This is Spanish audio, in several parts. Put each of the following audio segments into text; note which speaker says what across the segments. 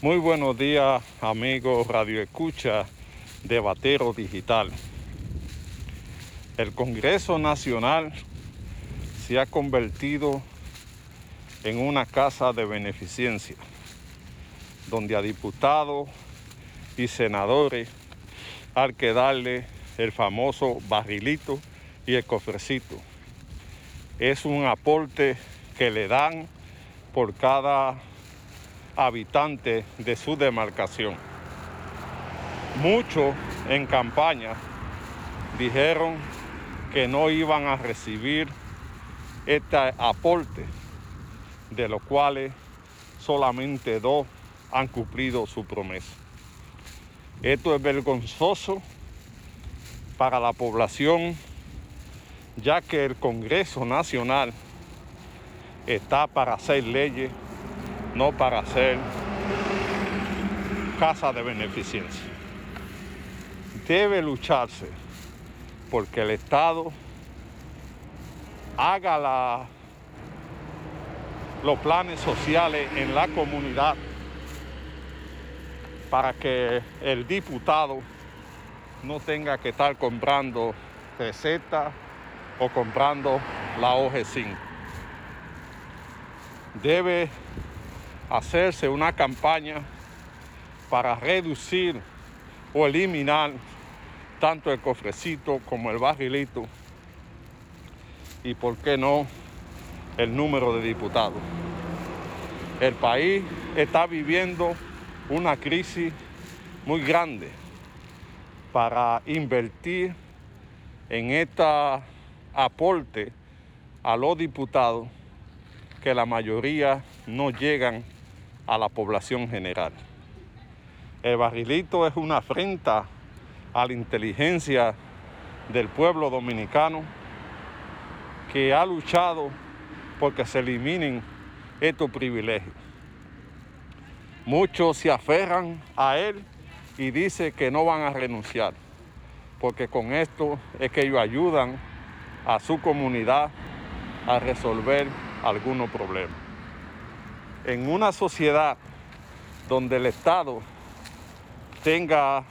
Speaker 1: Muy buenos días, amigos Radio Escucha de Batero Digital. El Congreso Nacional se ha convertido en una casa de beneficencia, donde a diputados y senadores hay que darle el famoso barrilito y el cofrecito. Es un aporte que le dan por cada habitante de su demarcación. Muchos en campaña dijeron que no iban a recibir este aporte, de los cuales solamente dos han cumplido su promesa. Esto es vergonzoso para la población, ya que el Congreso Nacional está para hacer leyes no para hacer casa de beneficencia. Debe lucharse porque el Estado haga los planes sociales en la comunidad para que el diputado no tenga que estar comprando recetas o comprando la OG5. Debe hacerse una campaña para reducir o eliminar tanto el cofrecito como el barrilito y, por qué no, el número de diputados. El país está viviendo una crisis muy grande para invertir en este aporte a los diputados que la mayoría no llegan a la población general. El barrilito es una afrenta a la inteligencia del pueblo dominicano que ha luchado porque se eliminen estos privilegios. Muchos se aferran a él y dicen que no van a renunciar, porque con esto es que ellos ayudan a su comunidad a resolver algunos problemas en una sociedad donde el Estado tenga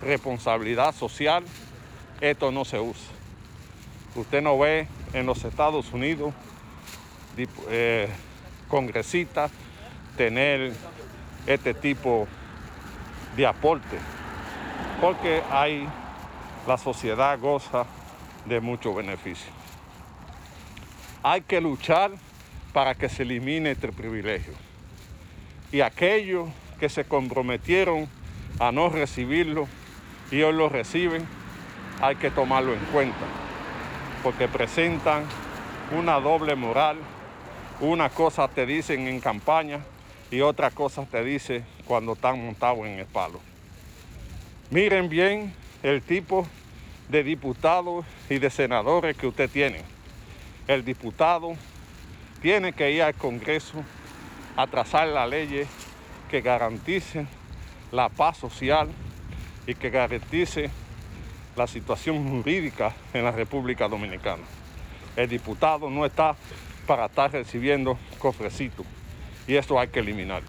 Speaker 1: responsabilidad social, esto no se usa. Usted no ve en los Estados Unidos eh, congresistas tener este tipo de aporte, porque hay la sociedad goza de muchos beneficios. Hay que luchar para que se elimine este privilegio. Y aquellos que se comprometieron a no recibirlo y hoy lo reciben, hay que tomarlo en cuenta, porque presentan una doble moral. Una cosa te dicen en campaña y otra cosa te dice cuando están montados en el palo. Miren bien el tipo de diputados y de senadores que usted tiene. El diputado tiene que ir al Congreso a trazar las leyes que garanticen la paz social y que garantice la situación jurídica en la República Dominicana. El diputado no está para estar recibiendo cofrecitos y esto hay que eliminar.